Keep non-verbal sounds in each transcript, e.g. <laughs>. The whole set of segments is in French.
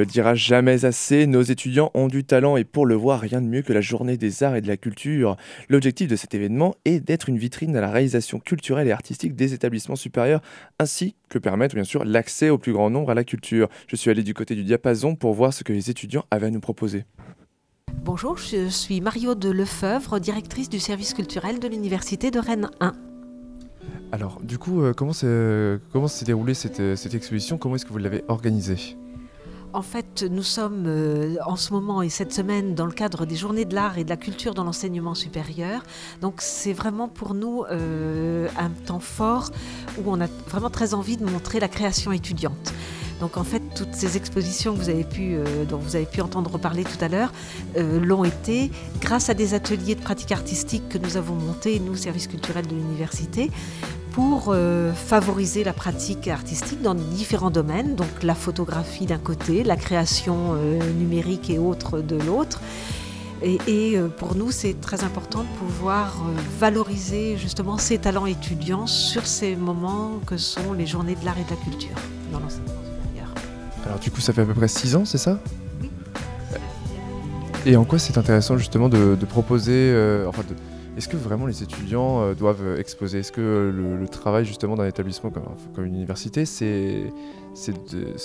On ne le dira jamais assez, nos étudiants ont du talent et pour le voir, rien de mieux que la journée des arts et de la culture. L'objectif de cet événement est d'être une vitrine à la réalisation culturelle et artistique des établissements supérieurs, ainsi que permettre bien sûr l'accès au plus grand nombre à la culture. Je suis allé du côté du diapason pour voir ce que les étudiants avaient à nous proposer. Bonjour, je suis Mario de Lefebvre, directrice du service culturel de l'Université de Rennes 1. Alors, du coup, euh, comment s'est déroulée cette, euh, cette exposition? Comment est-ce que vous l'avez organisée? En fait, nous sommes euh, en ce moment et cette semaine dans le cadre des journées de l'art et de la culture dans l'enseignement supérieur. Donc c'est vraiment pour nous un temps fort où on a vraiment très envie de montrer la création étudiante. Donc en fait, toutes ces expositions que vous avez pu, dont vous avez pu entendre parler tout à l'heure l'ont été grâce à des ateliers de pratique artistique que nous avons montés, nous, service culturel de l'université, pour euh, favoriser la pratique artistique dans différents domaines, donc la photographie d'un côté, la création euh, numérique et autres de l'autre. Et, euh, pour nous, c'est très important de pouvoir valoriser justement ces talents étudiants sur ces moments que sont les journées de l'art et de la culture dans l'enseignement supérieur. Alors du coup, ça fait à peu près six ans, c'est ça? Oui. Et en quoi c'est intéressant justement de, proposer, enfin de, est-ce que vraiment les étudiants euh, doivent exposer? Est-ce que le, travail justement d'un établissement comme, une université, c'est,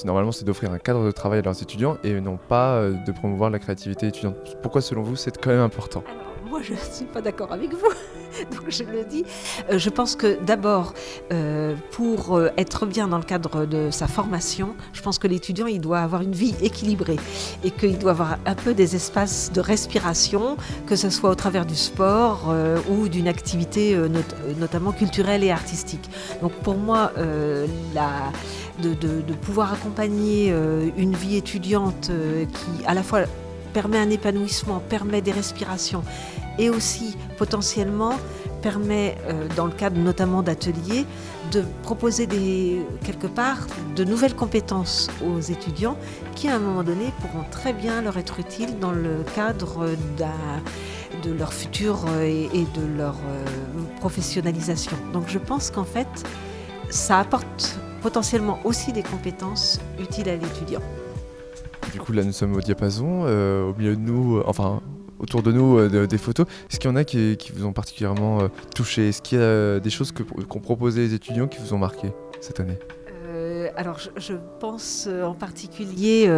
normalement c'est d'offrir un cadre de travail à leurs étudiants et non pas euh, de promouvoir la créativité étudiante? Pourquoi selon vous c'est quand même important? Moi, je ne suis pas d'accord avec vous. <laughs> Donc, je le dis. Euh, je pense que d'abord, euh, pour euh, être bien dans le cadre de sa formation, je pense que l'étudiant, il doit avoir une vie équilibrée et qu'il doit avoir un peu des espaces de respiration, que ce soit au travers du sport ou d'une activité notamment culturelle et artistique. Donc, pour moi, de, pouvoir accompagner une vie étudiante qui, à la fois, permet un épanouissement, permet des respirations et aussi potentiellement permet, euh, dans le cadre notamment d'ateliers, de proposer des, quelque part de nouvelles compétences aux étudiants qui, à un moment donné, pourront très bien leur être utiles dans le cadre de leur futur euh, et, de leur euh, professionnalisation. Donc je pense qu'en fait, ça apporte potentiellement aussi des compétences utiles à l'étudiant. Du coup, là, nous sommes au diapason. Euh, au milieu de nous, euh, enfin, autour de nous, euh, des photos. Est-ce qu'il y en a qui, vous ont particulièrement touché? Est-ce qu'il y a des choses qu'ont proposé les étudiants qui vous ont marqué cette année? Alors, je, pense en particulier,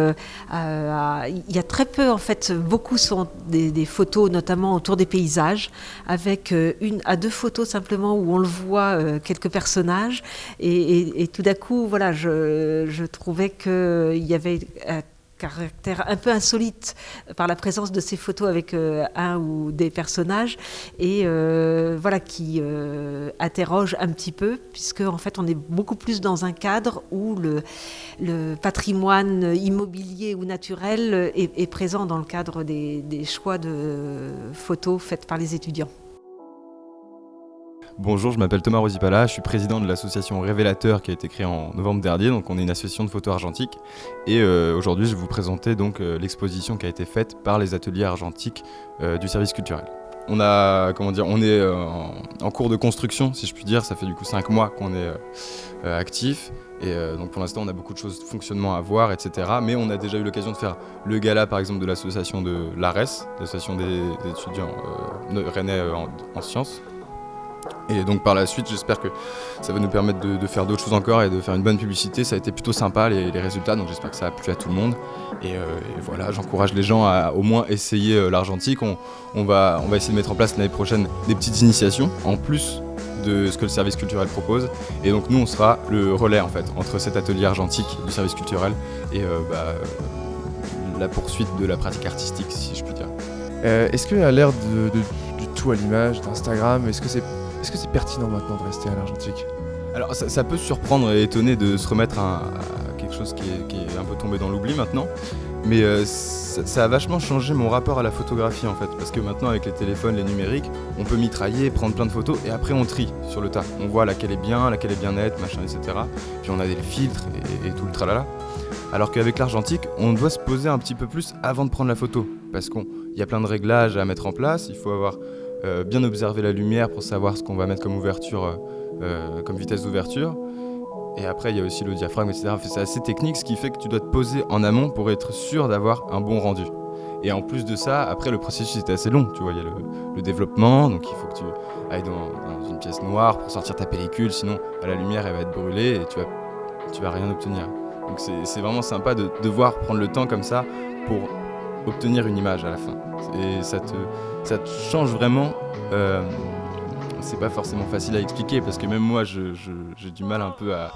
il y a très peu, en fait, beaucoup sont des, photos, notamment autour des paysages, avec une à deux photos simplement où on le voit quelques personnages, et, tout d'un coup, voilà, je, je trouvais qu'il y avait caractère un peu insolite par la présence de ces photos avec euh, un ou des personnages et euh, voilà qui euh, interroge un petit peu puisque en fait on est beaucoup plus dans un cadre où le, patrimoine immobilier ou naturel est, présent dans le cadre des choix de photos faites par les étudiants. Bonjour, je m'appelle Thomas Rosipala, je suis président de l'association Révélateur qui a été créée en novembre dernier, donc on est une association de photos argentiques. Et euh, aujourd'hui, je vais vous présenter donc euh, l'exposition qui a été faite par les ateliers argentiques euh, du service culturel. On a, comment dire, on est en, cours de construction, si je puis dire. Ça fait du coup 5 mois qu'on est actif. Et donc pour l'instant, on a beaucoup de choses de fonctionnement à voir, etc. Mais on a déjà eu l'occasion de faire le gala, par exemple, de l'association de l'ARES, l'association des, étudiants rennais en sciences. Et donc par la suite, j'espère que ça va nous permettre de, faire d'autres choses encore et de faire une bonne publicité. Ça a été plutôt sympa les, résultats, donc j'espère que ça a plu à tout le monde. Et, euh, voilà, j'encourage les gens à au moins essayer euh, l'argentique. On, va, essayer de mettre en place l'année prochaine des petites initiations en plus de ce que le service culturel propose. Et donc nous, on sera le relais en fait entre cet atelier argentique du service culturel et euh, bah, la poursuite de la pratique artistique, si je puis dire. est-ce qu'à l'ère de, du tout à l'image, d'Instagram, est-ce que c'est est-ce que c'est pertinent maintenant de rester à l'argentique? Alors ça, peut surprendre et étonner de se remettre à, quelque chose qui est, un peu tombé dans l'oubli maintenant. Mais euh, ça, a vachement changé mon rapport à la photographie en fait. Parce que maintenant avec les téléphones, les numériques, on peut mitrailler, prendre plein de photos et après on trie sur le tas. On voit laquelle est bien, laquelle est bien nette, machin, etc. Puis on a des filtres et, tout le tralala. Alors qu'avec l'argentique, on doit se poser un petit peu plus avant de prendre la photo. Parce qu'il y a plein de réglages à mettre en place, il faut avoir euh, bien observer la lumière pour savoir ce qu'on va mettre comme ouverture, euh, euh, comme vitesse d'ouverture. Et après, il y a aussi le diaphragme, etc. C'est assez technique, ce qui fait que tu dois te poser en amont pour être sûr d'avoir un bon rendu. Et en plus de ça, après, le processus était assez long. Tu vois, il y a le, développement, donc il faut que tu ailles dans, une pièce noire pour sortir ta pellicule, sinon à la lumière, elle va être brûlée et tu vas, tu vas rien obtenir. Donc c'est vraiment sympa de devoir prendre le temps comme ça pour obtenir une image à la fin. Et ça te, ça change vraiment. Euh, c'est pas forcément facile à expliquer parce que même moi j'ai du mal un peu à,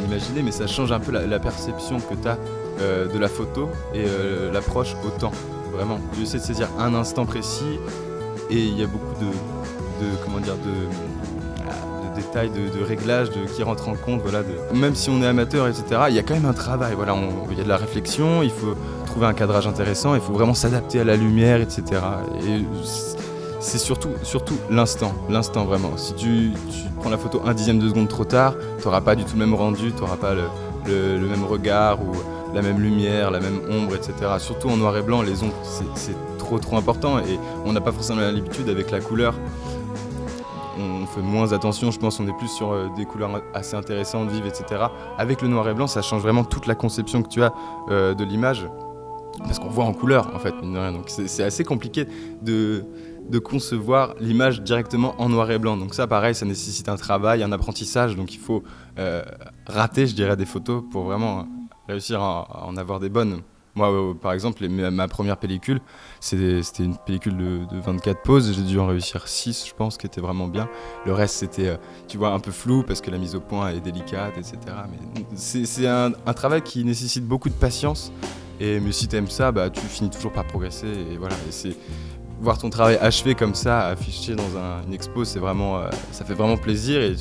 m'imaginer, mais ça change un peu la, perception que tu as euh, de la photo et euh, l'approche au temps. Vraiment, tu essaies de saisir un instant précis et il y a beaucoup de, de comment dire, de, de détails, de, réglages qui rentrent en compte. Voilà, même si on est amateur, etc., il y a quand même un travail. Voilà, il y a de la réflexion, il faut un cadrage intéressant, il faut vraiment s'adapter à la lumière, etc. Et c'est surtout, surtout l'instant, l'instant vraiment. Si tu, prends la photo un dixième de seconde trop tard, tu n'auras pas du tout le même rendu, tu n'auras pas le, même regard ou la même lumière, la même ombre, etc. Surtout en noir et blanc, les ombres, c'est trop trop important et on n'a pas forcément l'habitude avec la couleur. On fait moins attention, je pense, on est plus sur euh, des couleurs assez intéressantes, vives, etc. Avec le noir et blanc, ça change vraiment toute la conception que tu as euh, de l'image parce qu'on voit en couleur en fait, Donc c'est assez compliqué de, concevoir l'image directement en noir et blanc. Donc ça, pareil, ça nécessite un travail, un apprentissage. Donc il faut euh, rater, je dirais, des photos pour vraiment réussir à, en avoir des bonnes. Moi, euh, par exemple, ma première pellicule, c'était une pellicule de, 24 poses. J'ai dû en réussir 6, je pense, qui était vraiment bien. Le reste, c'était, euh, tu vois, un peu flou parce que la mise au point est délicate, etc. Mais c'est un, travail qui nécessite beaucoup de patience. Et mais si t'aimes ça, bah, tu finis toujours par progresser. Et voilà. C'est voir ton travail achevé comme ça, affiché dans une expo, c'est vraiment, euh, ça fait vraiment plaisir et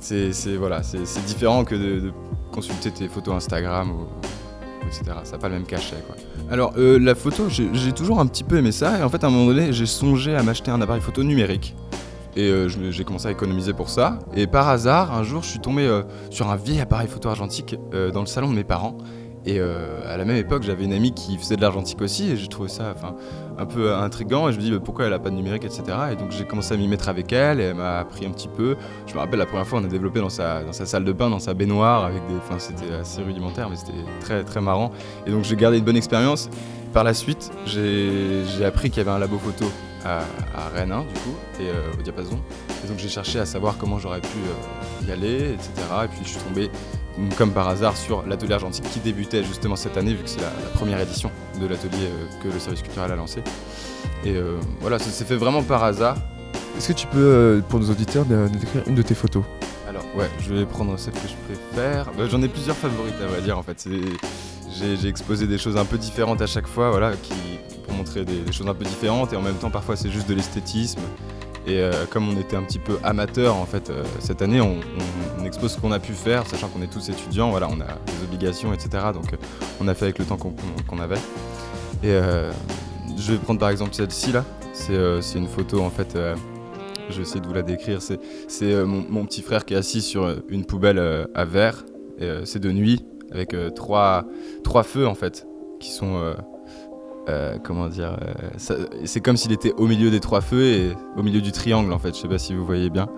c'est, voilà, c'est, différent que de, consulter tes photos Instagram etc. Ça n'a pas le même cachet. Quoi. Alors euh, la photo, j'ai, toujours un petit peu aimé ça et en fait à un moment donné, j'ai songé à m'acheter un appareil photo numérique. Et euh, j'ai commencé à économiser pour ça. Et par hasard, un jour, je suis tombé sur un vieil appareil photo argentique dans le salon de mes parents. Et euh, à la même époque, j'avais une amie qui faisait de l'argentique aussi, et j'ai trouvé ça un peu intriguant. Et je me dis bah, pourquoi elle a pas de numérique, etc. Et donc j'ai commencé à m'y mettre avec elle, et elle m'a appris un petit peu. Je me rappelle la première fois, on a développé dans sa, salle de bain, dans sa baignoire, avec des, c'était assez rudimentaire, mais c'était très très marrant. Et donc j'ai gardé une bonne expérience. Par la suite, j'ai appris qu'il y avait un labo photo à, Rennes, hein, du coup, et euh, au diapason. Et donc j'ai cherché à savoir comment j'aurais pu euh, y aller, etc. Et puis je suis tombé comme par hasard sur l'atelier argentique qui débutait justement cette année vu que c'est la, première édition de l'atelier euh, que le service culturel a lancé. Et euh, voilà, ça s'est fait vraiment par hasard. Est-ce que tu peux, euh, pour nos auditeurs, nous décrire une de tes photos? Alors ouais, je vais prendre celle que je préfère. Bah, j'en ai plusieurs favorites à vrai dire en fait. J'ai exposé des choses un peu différentes à chaque fois, voilà, qui, pour montrer des, des choses un peu différentes et en même temps parfois c'est juste de l'esthétisme. Et euh, comme on était un petit peu amateur en fait euh, cette année, on, expose ce qu'on a pu faire, sachant qu'on est tous étudiants, voilà, on a des obligations, etc. Donc euh, on a fait avec le temps qu'on avait. Et je vais prendre par exemple celle-ci là. C'est une photo en fait. je vais essayer de vous la décrire. C'est mon, petit frère qui est assis sur une poubelle à verre. C'est de nuit avec trois feux en fait qui sont euh, comment dire, euh, c'est comme s'il était au milieu des trois feux et au milieu du triangle en fait. Je sais pas si vous voyez bien.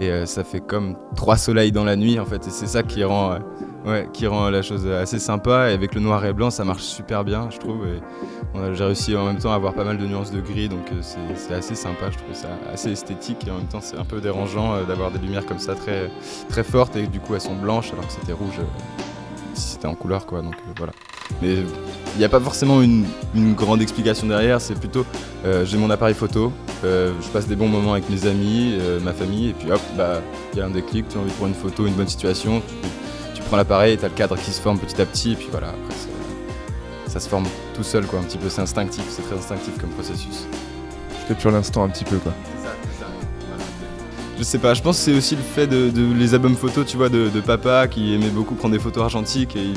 Et euh, ça fait comme trois soleils dans la nuit en fait. Et c'est ça qui rend, qui rend la chose assez sympa. Et avec le noir et blanc, ça marche super bien, je trouve. J'ai réussi en même temps à avoir pas mal de nuances de gris, donc c'est assez sympa. Je trouve ça assez esthétique et en même temps c'est un peu dérangeant d'avoir des lumières comme ça très très fortes et du coup elles sont blanches alors que c'était rouge si c'était en couleur quoi. Donc voilà. Mais il n'y a pas forcément une, grande explication derrière, c'est plutôt euh, j'ai mon appareil photo, euh, je passe des bons moments avec mes amis, euh, ma famille, et puis hop, bah il y a un déclic, tu as envie de prendre une photo, une bonne situation, tu, prends l'appareil, tu as le cadre qui se forme petit à petit, et puis voilà, après ça, se forme tout seul quoi, un petit peu, c'est instinctif, c'est très instinctif comme processus. Tu fais l'instant un petit peu quoi. Je sais pas, je pense que c'est aussi le fait de, les albums photos, tu vois, de, papa qui aimait beaucoup prendre des photos argentiques et il,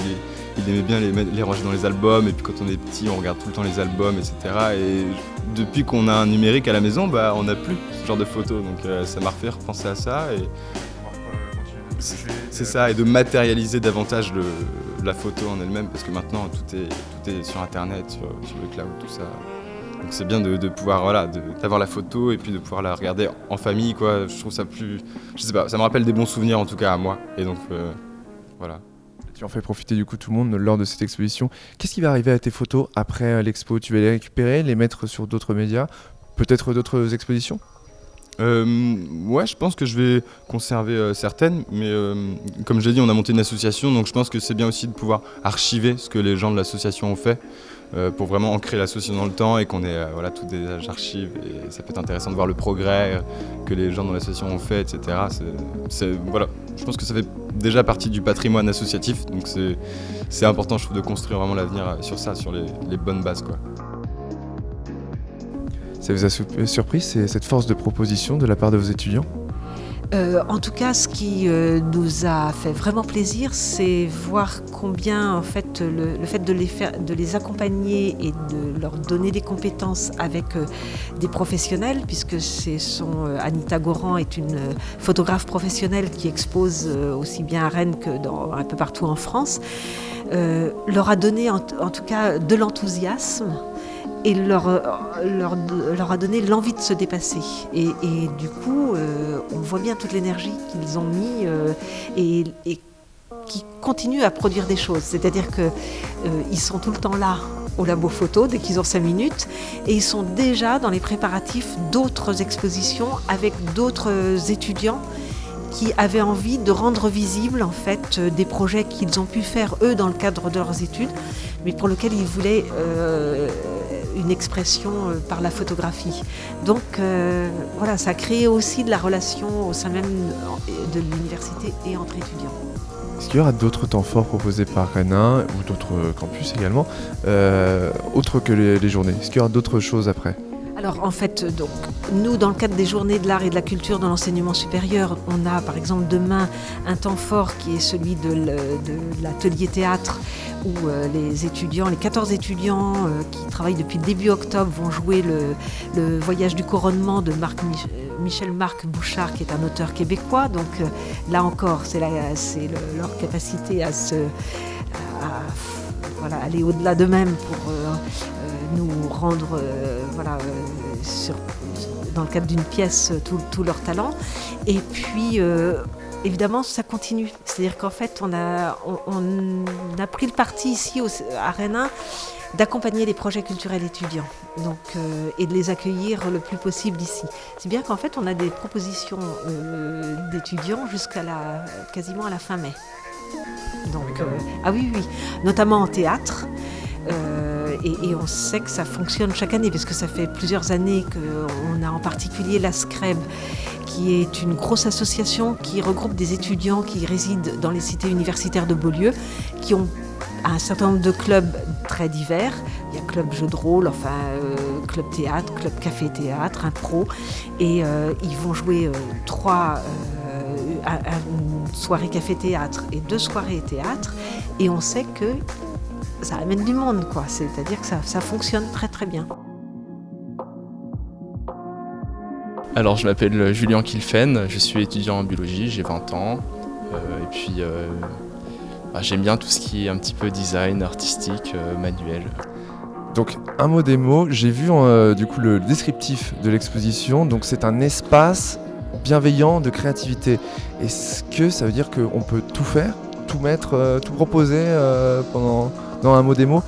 il aimait bien les, les, ranger dans les albums. Et puis quand on est petit, on regarde tout le temps les albums, etc. Et depuis qu'on a un numérique à la maison, bah on n'a plus ce genre de photos. Donc euh, ça m'a refait repenser à ça. Et c'est ça, et de matérialiser davantage la photo en elle-même, parce que maintenant tout est, tout est sur internet, sur, le cloud, tout ça. Donc c'est bien de, pouvoir voilà, d'avoir la photo et puis de pouvoir la regarder en famille quoi. Je trouve ça plus, je sais pas, ça me rappelle des bons souvenirs en tout cas à moi. Et donc euh, voilà. Tu en fais profiter du coup tout le monde lors de cette exposition. Qu'est-ce qui va arriver à tes photos après euh, l'expo? Tu vas les récupérer, les mettre sur d'autres médias, peut-être d'autres expositions? Euh, ouais, je pense que je vais conserver euh, certaines, mais euh, comme je l'ai dit, on a monté une association, donc je pense que c'est bien aussi de pouvoir archiver ce que les gens de l'association ont fait pour vraiment ancrer l'association dans le temps et qu'on ait voilà, toutes des archives. Et ça peut être intéressant de voir le progrès que les gens dans l'association ont fait, etc. voilà, je pense que ça fait déjà partie du patrimoine associatif, donc c'est important, je trouve, de construire vraiment l'avenir sur ça, sur les, les bonnes bases. Quoi. Ça vous a surpris cette force de proposition de la part de vos étudiants? Euh, en tout cas, ce qui euh, nous a fait vraiment plaisir, c'est voir combien, en fait, le, fait de les, accompagner et de leur donner des compétences avec euh, des professionnels, puisque c'est son Anita Goran est une photographe professionnelle qui expose aussi bien à Rennes que un peu partout en France, leur a donné en tout cas de l'enthousiasme et leur, euh, leur, leur, a donné l'envie de se dépasser. Et, du coup, euh, on voit bien toute l'énergie qu'ils ont mis euh, et, qui continuent à produire des choses. C'est-à-dire qu'ils sont tout le temps là au labo photo dès qu'ils ont cinq minutes et ils sont déjà dans les préparatifs d'autres expositions avec d'autres étudiants qui avaient envie de rendre visibles en fait des projets qu'ils ont pu faire eux dans le cadre de leurs études, mais pour lesquels ils voulaient une expression euh, par la photographie. Donc euh, voilà, ça a créé aussi de la relation au sein même de l'université et entre étudiants. Est-ce qu'il y aura d'autres temps forts proposés par Rennes ou d'autres campus également, euh, autres que les journées? Est-ce qu'il y aura d'autres choses après? Alors en fait, donc, nous, dans le cadre des journées de l'art et de la culture dans l'enseignement supérieur, on a par exemple demain un temps fort qui est celui de l'atelier théâtre où euh, les étudiants, les 14 étudiants euh, qui travaillent depuis le début octobre vont jouer le, voyage du couronnement de Marc Michel Marc Bouchard, qui est un auteur québécois. Donc euh, là encore, c'est leur capacité à se... aller au-delà d'eux-mêmes pour nous rendre euh, voilà, euh, dans le cadre d'une pièce tout, leur talent. Et puis, euh, évidemment, ça continue. C'est-à-dire qu'en fait, on a, on, a pris le parti ici à Rennes d'accompagner les projets culturels étudiants donc, et de les accueillir le plus possible ici. C'est bien qu'en fait, on a des propositions d'étudiants jusqu'à la, quasiment à la fin mai. Donc, ah oui, oui, notamment en théâtre. Euh, et, on sait que ça fonctionne chaque année, parce que ça fait plusieurs années qu'on a en particulier la SCREB, qui est une grosse association qui regroupe des étudiants qui résident dans les cités universitaires de Beaulieu, qui ont un certain nombre de clubs très divers. Il y a club jeu de rôle, enfin euh, club théâtre, club café théâtre, un pro, et euh, ils vont jouer trois soirée café théâtre et deux soirées théâtre, et on sait que ça amène du monde, quoi. C'est-à-dire que ça, fonctionne très très bien. Alors, je m'appelle Julien Kilfen, je suis étudiant en biologie, j'ai 20 ans. Euh, et puis, euh, bah, j'aime bien tout ce qui est un petit peu design, artistique, euh, manuel. Donc, un mot des mots, j'ai vu du coup le descriptif de l'exposition. Donc, c'est un espace bienveillant de créativité. Est-ce que ça veut dire qu'on peut tout faire, tout mettre, tout proposer pendant dans un mot démo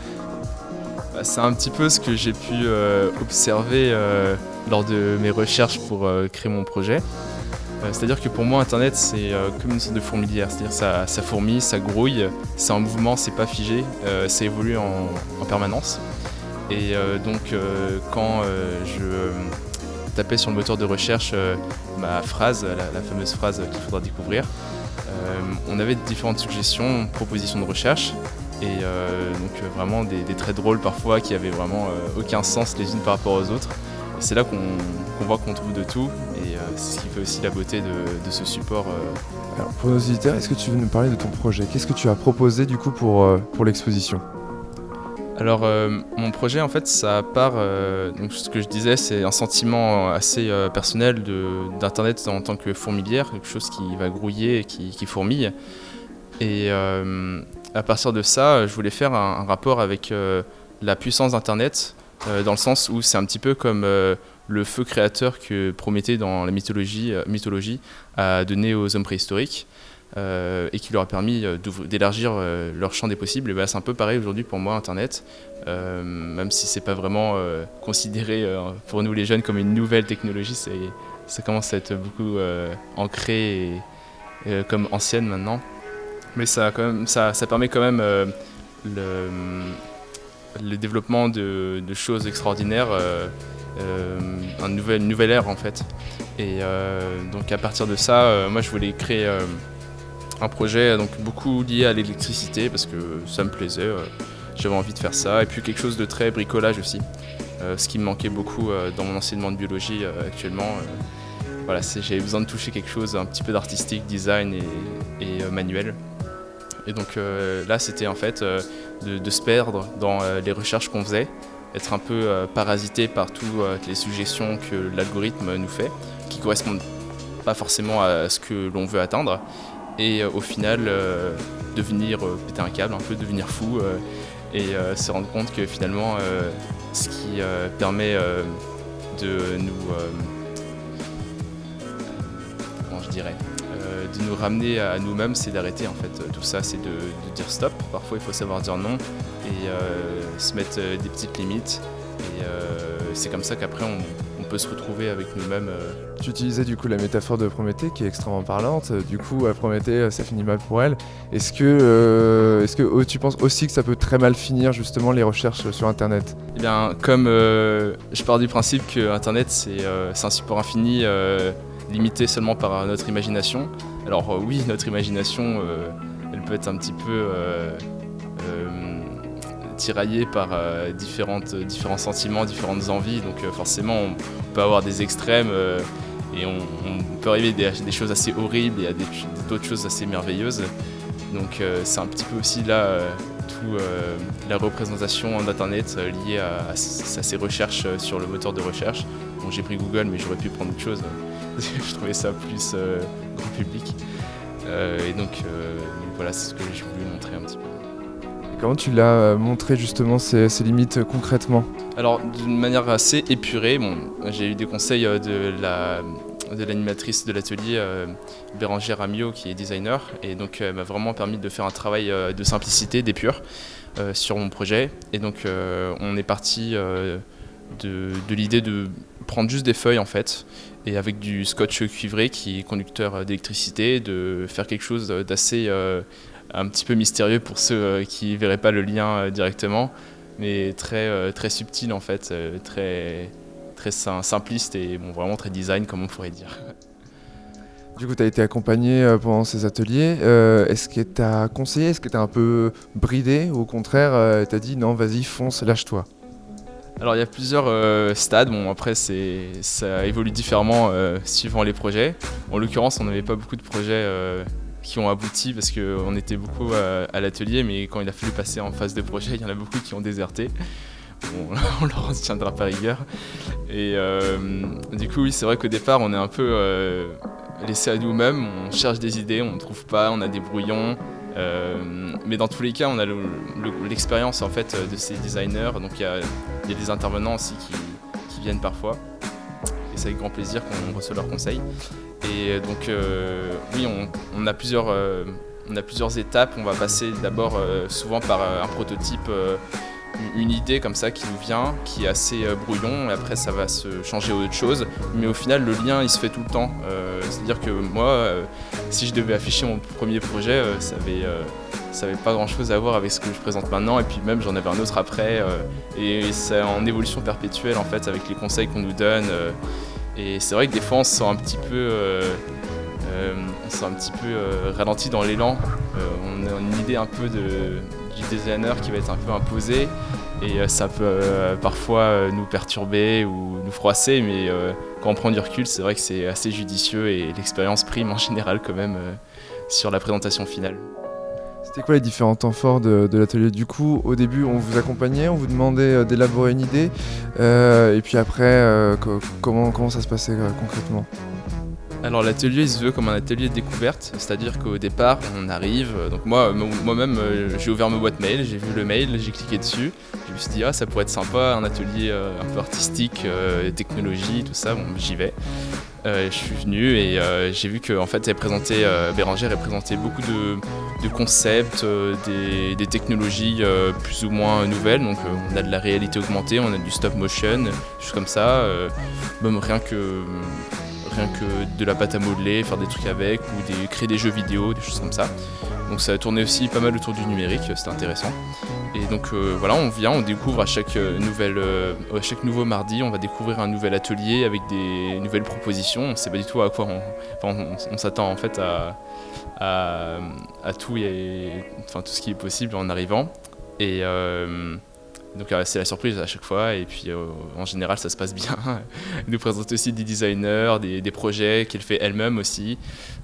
bah, C'est un petit peu ce que j'ai pu euh, observer euh, lors de mes recherches pour euh, créer mon projet. C'est-à-dire que pour moi, Internet, c'est comme une sorte de fourmilière. C'est-à-dire ça, ça fourmille, ça grouille, c'est en mouvement, c'est pas figé, ça évolue en, permanence. Et donc, quand je tapais sur le moteur de recherche ma phrase, la, fameuse phrase qu'il faudra découvrir, on avait différentes suggestions, propositions de recherche. Et euh, donc euh, vraiment des, traits drôles parfois qui avaient vraiment euh, aucun sens les unes par rapport aux autres. C'est là qu'on voit qu'on trouve de tout et c'est ce qui fait aussi la beauté de, ce support. Alors pour nos auditeurs, est-ce que tu veux nous parler de ton projet? Qu'est-ce que tu as proposé du coup pour l'exposition? Alors mon projet en fait ça part, donc ce que je disais c'est un sentiment assez personnel d'internet en tant que fourmilière, quelque chose qui va grouiller et qui, fourmille. Et à partir de ça, je voulais faire un, rapport avec euh, la puissance d'Internet dans le sens où c'est un petit peu comme le feu créateur que Prométhée dans la mythologie, mythologie a donné aux hommes préhistoriques. Et qui leur a permis d'élargir leur champ des possibles. Et ben, c'est un peu pareil aujourd'hui pour moi Internet, même si c'est pas vraiment considéré pour nous les jeunes comme une nouvelle technologie, ça commence à être beaucoup ancré et, comme ancienne maintenant. Mais ça, permet quand même le, développement de, choses extraordinaires, euh, euh, une, nouvelle, ère en fait. Et euh, donc à partir de ça, moi je voulais créer un projet donc beaucoup lié à l'électricité parce que ça me plaisait, j'avais envie de faire ça, et puis quelque chose de très bricolage aussi, ce qui me manquait beaucoup dans mon enseignement de biologie actuellement. voilà, j'avais besoin de toucher quelque chose, un petit peu d'artistique, design et manuel. Et donc euh, là, c'était en fait euh, de, se perdre dans euh, les recherches qu'on faisait, être un peu parasité par toutes les suggestions que l'algorithme nous fait, qui correspondent pas forcément à ce que l'on veut atteindre, et au final devenir péter un câble, un peu devenir fou, et se rendre compte que finalement, ce qui permet de nous, comment je dirais, de nous ramener à nous-mêmes, c'est d'arrêter en fait tout ça, c'est de, dire stop. Parfois il faut savoir dire non et euh, se mettre euh, des petites limites. Et euh, c'est comme ça qu'après on, peut se retrouver avec nous-mêmes. Tu utilisais du coup la métaphore de Prométhée qui est extrêmement parlante. Du coup, Prométhée, ça finit mal pour elle. Est-ce que, est-ce que oh, tu penses aussi que ça peut très mal finir justement les recherches sur Internet? Eh bien, comme je pars du principe que Internet c'est un support infini limité seulement par notre imagination. Alors euh, oui, notre imagination, euh, elle peut être un petit peu euh, tiraillée par différentes, différents sentiments, différentes envies. Donc forcément, on peut avoir des extrêmes et on, peut arriver des, des, choses assez horribles et à d'autres choses assez merveilleuses. Donc c'est un petit peu aussi là tout la représentation d'Internet liée à, à, ces recherches sur le moteur de recherche. J'ai pris Google, mais j'aurais pu prendre autre chose. <laughs> je trouvais ça plus euh, grand public. Euh, et donc, euh, donc voilà, c'est ce que j'ai voulu montrer un petit peu. Comment tu l'as montré justement ces, limites concrètement? Alors d'une manière assez épurée, bon, j'ai eu des conseils de la de l'animatrice de l'atelier Bérangère Amio qui est designer et donc m'a vraiment permis de faire un travail de simplicité, d'épure sur mon projet. Et donc on est parti de, de l'idée de prendre juste des feuilles en fait et avec du scotch cuivré qui est conducteur d'électricité, de faire quelque chose d'assez euh, un petit peu mystérieux pour ceux euh, qui ne verraient pas le lien euh, directement, mais très, très subtil en fait, très, très simpliste et bon, vraiment très design comme on pourrait dire. <laughs> Du coup, tu as été accompagné pendant ces ateliers. Est-ce que tu as conseillé Est-ce que tu as un peu bridé? Ou au contraire, tu as dit non, vas-y, fonce, lâche-toi alors il y a plusieurs euh, stades, bon après ça évolue différemment euh, suivant les projets. En l'occurrence on n'avait pas beaucoup de projets euh, qui ont abouti parce qu'on était beaucoup à, l'atelier mais quand il a fallu passer en phase de projet il y en a beaucoup qui ont déserté. <laughs> On leur en tiendra par rigueur. Et du coup oui c'est vrai qu'au départ on est un peu laissé à nous-mêmes, on cherche des idées, on ne trouve pas, on a des brouillons. Euh, mais dans tous les cas, on a l'expérience en fait de ces designers. Donc il y, a, des intervenants aussi qui, viennent parfois. C'est avec grand plaisir qu'on reçoit leurs conseils. Et donc euh, oui, on, a plusieurs, euh, on a plusieurs étapes. On va passer d'abord souvent par un prototype une idée comme ça qui nous vient, qui est assez euh, brouillon, et après ça va se changer à autre chose. Mais au final, le lien il se fait tout le temps. Euh, c'est-à-dire que moi, euh, si je devais afficher mon premier projet, ça avait ça n'avait pas grand chose à voir avec ce que je présente maintenant et puis même j'en avais un autre après et c'est en évolution perpétuelle en fait avec les conseils qu'on nous donne et c'est vrai que des fois on se sent un petit peu on se un petit peu ralenti dans l'élan. On a une idée un peu du designer qui va être un peu imposé. Et euh, ça peut euh, parfois euh, nous perturber ou nous froisser, mais quand on prend du recul, c'est vrai que c'est assez judicieux et l'expérience prime en général quand même sur la présentation finale. C'était quoi les différents temps forts de, l'atelier? Du coup, au début, on vous accompagnait, on vous demandait d'élaborer une idée, et puis après, comment, comment ça se passait concrètement? Alors l'atelier il se veut comme un atelier de découverte, c'est-à-dire qu'au départ on arrive, donc moi moi-même euh, j'ai ouvert ma boîte mail, j'ai vu le mail, j'ai cliqué dessus, je me suis dit ah ça pourrait être sympa, un atelier euh, un peu artistique, euh, technologie, tout ça, bon j'y vais. Je suis venu et j'ai vu que fait Bérangère elle présentait beaucoup de, concepts, des, des, technologies plus ou moins nouvelles, donc on a de la réalité augmentée, on a du stop motion, choses comme ça, même rien que que de la pâte à modeler, faire des trucs avec, ou des, créer des jeux vidéo, des choses comme ça. Donc ça a tourné aussi pas mal autour du numérique, c'était intéressant. Et donc euh, voilà, on vient, on découvre à chaque, euh, nouvelle, euh, à chaque nouveau mardi, on va découvrir un nouvel atelier avec des nouvelles propositions. On ne sait pas du tout à quoi on, on, s'attend en fait à, à, tout, et, enfin, tout ce qui est possible en arrivant. Et, donc euh, c'est la surprise à chaque fois et puis euh, en général ça se passe bien. <laughs> Elle nous présente aussi des designers, des, projets qu'elle fait elle-même aussi.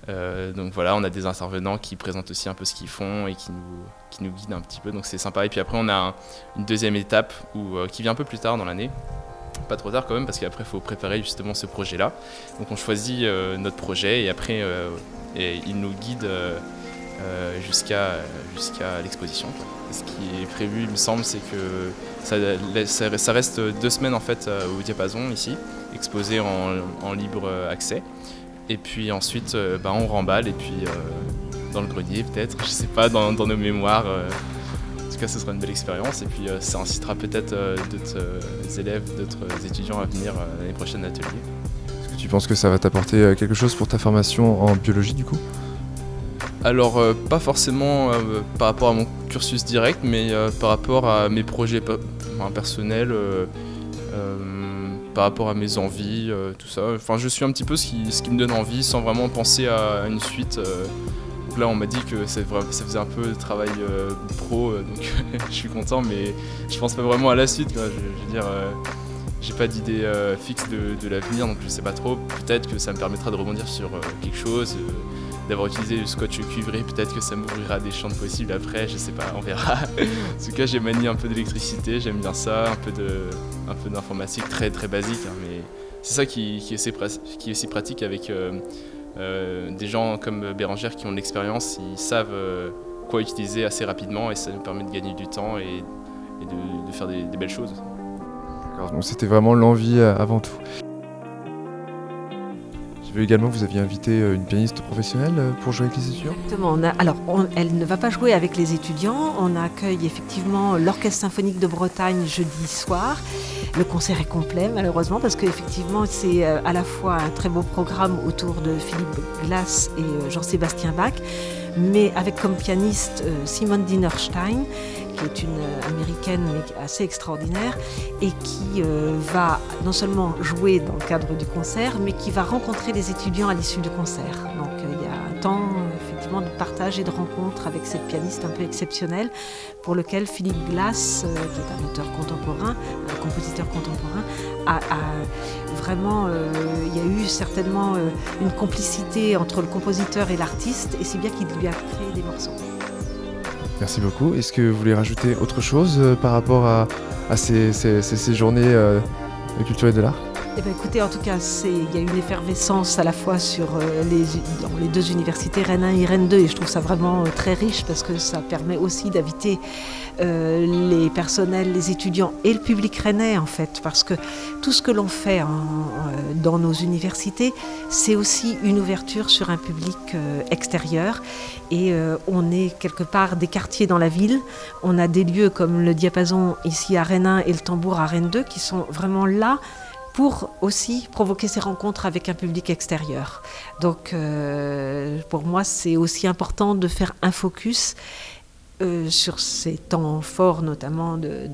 Euh, donc voilà, on a des intervenants qui présentent aussi un peu ce qu'ils font et qui nous, qui nous guident un petit peu. Donc c'est sympa. Et puis après on a une deuxième étape où, qui vient un peu plus tard dans l'année. Pas trop tard quand même parce qu'après il faut préparer justement ce projet-là. Donc on choisit notre projet et après et il nous guide jusqu'à jusqu'à l'exposition ce qui est prévu, il me semble, c'est que ça, reste deux semaines en fait euh, au diapason ici, exposé en, libre accès. Et puis ensuite, euh, bah, on remballe et puis euh, dans le grenier peut-être, je sais pas, dans, nos mémoires. en tout cas, ce sera une belle expérience et puis ça incitera peut-être d'autres élèves, d'autres étudiants à venir l'année prochaine à l'atelier. Est-ce que tu penses que ça va t'apporter quelque chose pour ta formation en biologie du coup? Alors, euh, pas forcément euh, par rapport à mon cursus direct, mais euh, par rapport à mes projets personnels, par rapport à mes envies, tout ça. Enfin, je suis un petit peu ce qui, me donne envie sans vraiment penser à une suite. Là, on m'a dit que ça, faisait un peu de travail pro, donc <laughs> je suis content, mais je pense pas vraiment à la suite. Je, veux dire j'ai pas d'idée fixe de, de l'avenir, donc je sais pas trop. Peut-être que ça me permettra de rebondir sur quelque chose, d'avoir utilisé du scotch cuivré, peut-être que ça m'ouvrira des champs possibles après, je sais pas, on verra. en tout cas, j'ai manié un peu d'électricité, j'aime bien ça, un peu de, d'informatique très très basique, hein, mais c'est ça qui, qui, est qui, est aussi pratique avec euh, euh, des gens comme Bérangère qui ont de l'expérience, ils savent euh, quoi utiliser assez rapidement et ça nous permet de gagner du temps et, de, faire des, des belles choses. D'accord, donc c'était vraiment l'envie avant tout également vous aviez invité euh, une pianiste professionnelle euh, pour jouer avec les étudiants? Exactement. alors, elle ne va pas jouer avec les étudiants. On accueille effectivement l'Orchestre symphonique de Bretagne jeudi soir. Le concert est complet, malheureusement, parce qu'effectivement, c'est euh, à la fois un très beau programme autour de Philippe Glass et Jean-Sébastien Bach, mais avec comme pianiste Simone Dinerstein qui est une euh, américaine mais assez extraordinaire et qui euh, va non seulement jouer dans le cadre du concert, mais qui va rencontrer les étudiants à l'issue du concert. Donc euh, il y a un temps effectivement de partage et de rencontre avec cette pianiste un peu exceptionnelle pour lequel Philippe Glass, qui est un auteur contemporain, un compositeur contemporain, a, vraiment, il y a eu certainement une complicité entre le compositeur et l'artiste, et c'est bien qu'il lui a créé des morceaux. Merci beaucoup. Est-ce que vous voulez rajouter autre chose euh, par rapport à, ces, journées euh, de culture et de l'art? Eh ben, écoutez, en tout cas, il y a une effervescence à la fois sur euh, les, dans les deux universités, Rennes 1 et Rennes 2, et je trouve ça vraiment euh, très riche parce que ça permet aussi d'inviter les personnels, les étudiants et le public rennais, en fait, parce que tout ce que l'on fait dans nos universités, c'est aussi une ouverture sur un public extérieur, et on est quelque part des quartiers dans la ville. On a des lieux comme le diapason ici à Rennes 1 et le tambour à Rennes 2 qui sont vraiment là pour aussi provoquer ces rencontres avec un public extérieur. Donc euh, pour moi, c'est aussi important de faire un focus euh, sur ces temps forts, notamment de,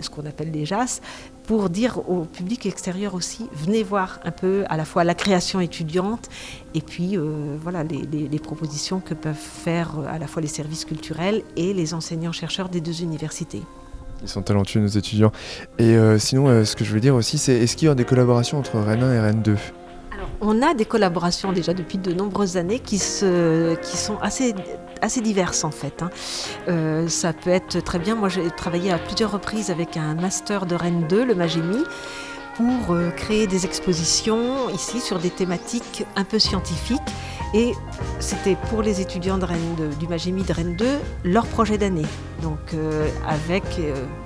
ce qu'on appelle les JAS, pour dire au public extérieur aussi, venez voir un peu à la fois la création étudiante et puis euh, voilà les, les, propositions que peuvent faire à la fois les services culturels et les enseignants-chercheurs des deux universités. Ils sont talentueux, nos étudiants. Et euh, sinon, ce que je veux dire aussi, c'est est-ce qu'il y a des collaborations entre Rennes 1 et Rennes 2 Alors, on a des collaborations déjà depuis de nombreuses années qui, sont assez diverses en fait. Hein. Euh, ça peut être très bien. Moi, j'ai travaillé à plusieurs reprises avec un master de Rennes 2, le Magémie, pour créer des expositions ici sur des thématiques un peu scientifiques. Et c'était pour les étudiants de Rennes du Magémie de Rennes 2 leur projet d'année. Donc avec,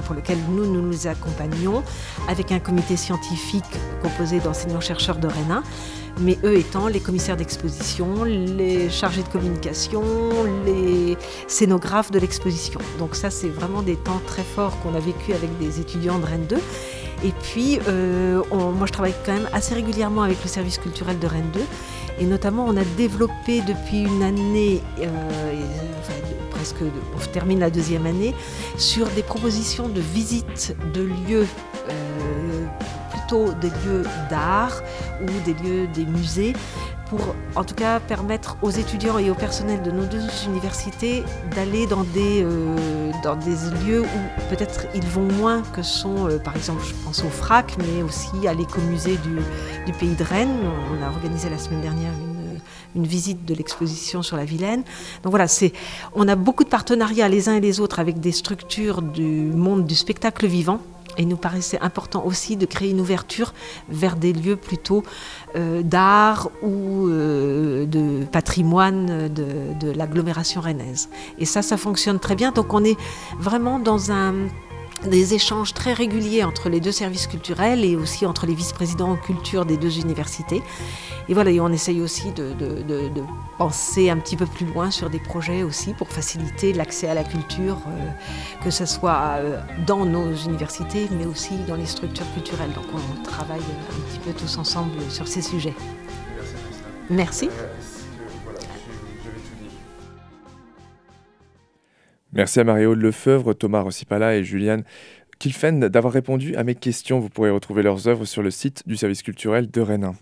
pour lequel nous, nous nous accompagnons avec un comité scientifique composé d'enseignants-chercheurs de Rennes 1 mais eux étant les commissaires d'exposition, les chargés de communication, les scénographes de l'exposition. Donc ça, c'est vraiment des temps très forts qu'on a vécu avec des étudiants de Rennes 2. Et puis, euh, moi, je travaille quand même assez régulièrement avec le service culturel de Rennes 2. Et notamment, on a développé depuis une année, euh, presque, on termine la deuxième année, sur des propositions de visite de lieux euh, des lieux d'art ou des lieux des musées pour en tout cas permettre aux étudiants et au personnel de nos deux universités d'aller dans des, euh, dans des lieux où peut-être ils vont moins que sont euh, par exemple je pense au FRAC mais aussi à l'écomusée du, du pays de Rennes. On a organisé la semaine dernière une, une visite de l'exposition sur la Vilaine. Donc voilà, c'est, on a beaucoup de partenariats les uns et les autres avec des structures du monde du spectacle vivant et nous paraissait important aussi de créer une ouverture vers des lieux plutôt euh, d'art ou euh, de patrimoine de l'agglomération rennaise. Et ça, ça fonctionne très bien. Donc on est vraiment dans un des échanges très réguliers entre les deux services culturels et aussi entre les vice-présidents en culture des deux universités. Et voilà, et on essaye aussi de, penser un petit peu plus loin sur des projets aussi pour faciliter l'accès à la culture, euh, que ce soit euh, dans nos universités, mais aussi dans les structures culturelles. Donc on travaille un petit peu tous ensemble sur ces sujets. Merci. Merci à Marie-Aude Lefeuvre, Thomas Rossipala et Juliane Kilfen d'avoir répondu à mes questions. Vous pourrez retrouver leurs œuvres sur le site du service culturel de Rennes.